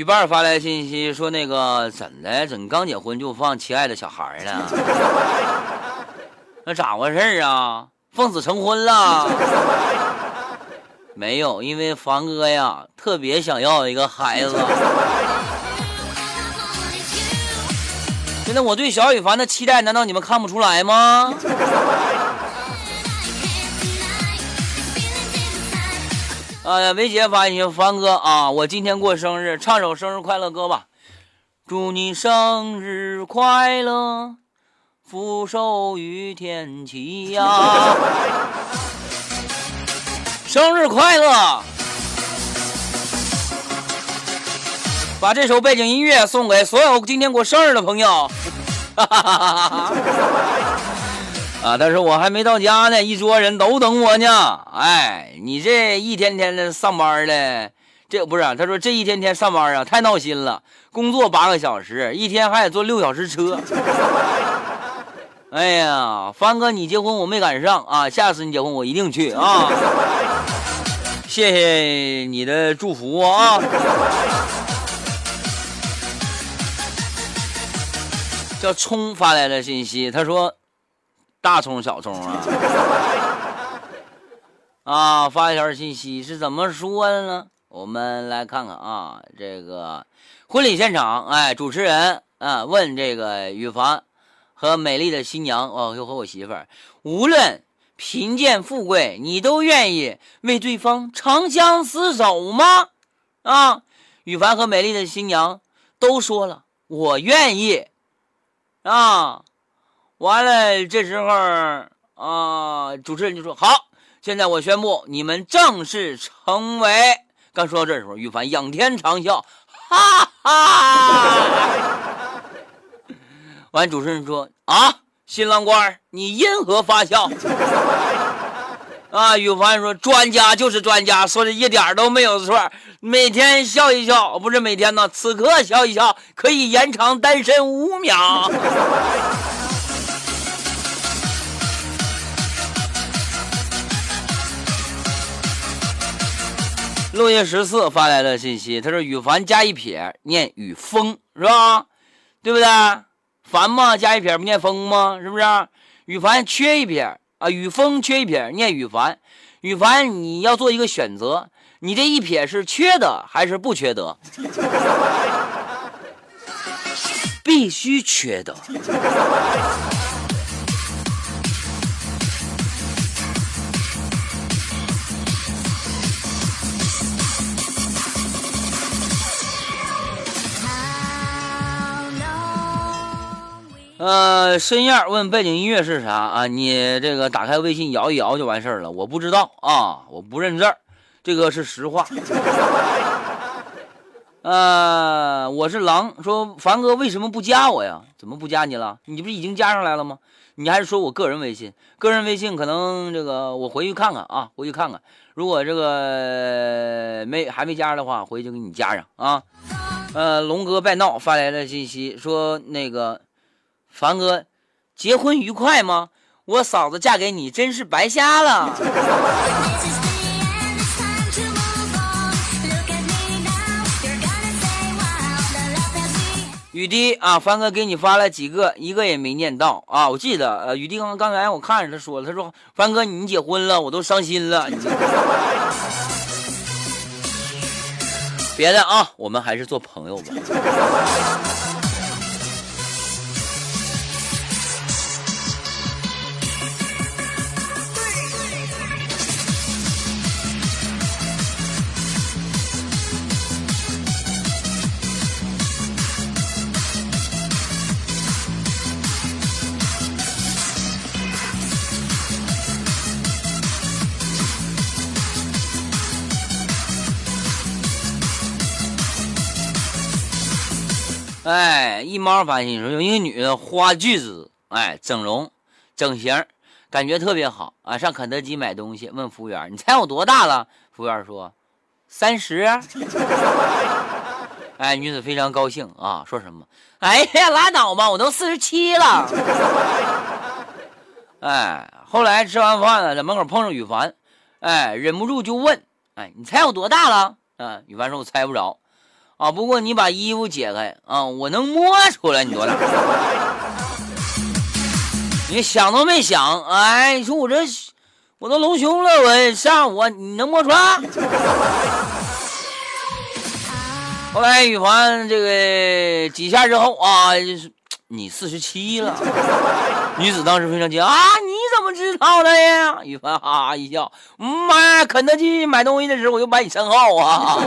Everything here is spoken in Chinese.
雨伴发来信息说：“那个怎的？怎刚结婚就放亲爱的小孩了？那咋回事啊？奉子成婚了？没有，因为凡哥呀，特别想要一个孩子。现在我对小雨凡的期待，难道你们看不出来吗？”啊，维杰发信息，凡哥啊，我今天过生日，唱首生日快乐歌吧。祝你生日快乐，福寿与天齐呀！生日快乐！把这首背景音乐送给所有今天过生日的朋友。哈哈哈哈哈！啊！但是我还没到家呢，一桌人都等我呢。哎，你这一天天的上班的，这不是？他说这一天天上班啊，太闹心了。工作八个小时，一天还得坐六小时车。哎呀，帆哥，你结婚我没赶上啊，下次你结婚我一定去啊。谢谢你的祝福啊。叫冲发来的信息，他说。大葱小葱啊，啊！发一条信息是怎么说的呢？我们来看看啊，这个婚礼现场，哎，主持人啊问这个羽凡和美丽的新娘哦，又和我媳妇儿，无论贫贱富贵，你都愿意为对方长相厮守吗？啊！羽凡和美丽的新娘都说了，我愿意啊。完了，这时候啊，主持人就说：“好，现在我宣布，你们正式成为……”刚说到这时候，羽凡仰天长啸，哈哈。完，主持人说：“啊，新郎官，你因何发笑？”啊，羽凡说：“专家就是专家，说的一点都没有错。每天笑一笑，不是每天呢，此刻笑一笑，可以延长单身五秒。”落叶十四发来的信息，他说：“羽凡加一撇念雨风是吧？对不对？凡嘛加一撇不念风吗？是不是？羽凡缺一撇啊，雨风缺一撇念羽凡。羽凡你要做一个选择，你这一撇是缺德还是不缺德？必须缺德。”呃，深燕问背景音乐是啥啊？你这个打开微信摇一摇就完事儿了。我不知道啊，我不认字儿，这个是实话。呃，我是狼，说凡哥为什么不加我呀？怎么不加你了？你不是已经加上来了吗？你还是说我个人微信？个人微信可能这个我回去看看啊，回去看看。如果这个没还没加上的话，回去给你加上啊。呃，龙哥别闹发来的信息说那个。凡哥，结婚愉快吗？我嫂子嫁给你真是白瞎了。雨滴啊，凡哥给你发了几个，一个也没念到啊。我记得，呃，雨滴刚刚才我看着他说了，他说凡哥你结婚了，我都伤心了。别的啊，我们还是做朋友吧。哎，一猫发信说有一个女的花巨资，哎，整容、整形，感觉特别好啊。上肯德基买东西，问服务员：“你猜我多大了？”服务员说：“三十。”哎，女子非常高兴啊，说什么：“哎呀，拉倒吧，我都四十七了。”哎，后来吃完饭了，在门口碰上羽凡，哎，忍不住就问：“哎，你猜我多大了？”啊，羽凡说：“我猜不着。”啊。不过你把衣服解开啊，我能摸出来你多大。你想都没想，哎，你说我这我都隆胸了，我上我你能摸出来？后来羽凡这个几下之后啊，你四十七了。女子当时非常惊讶啊，你怎么知道的呀？羽凡哈哈一笑，妈，肯德基买东西的时候我就买你身后啊。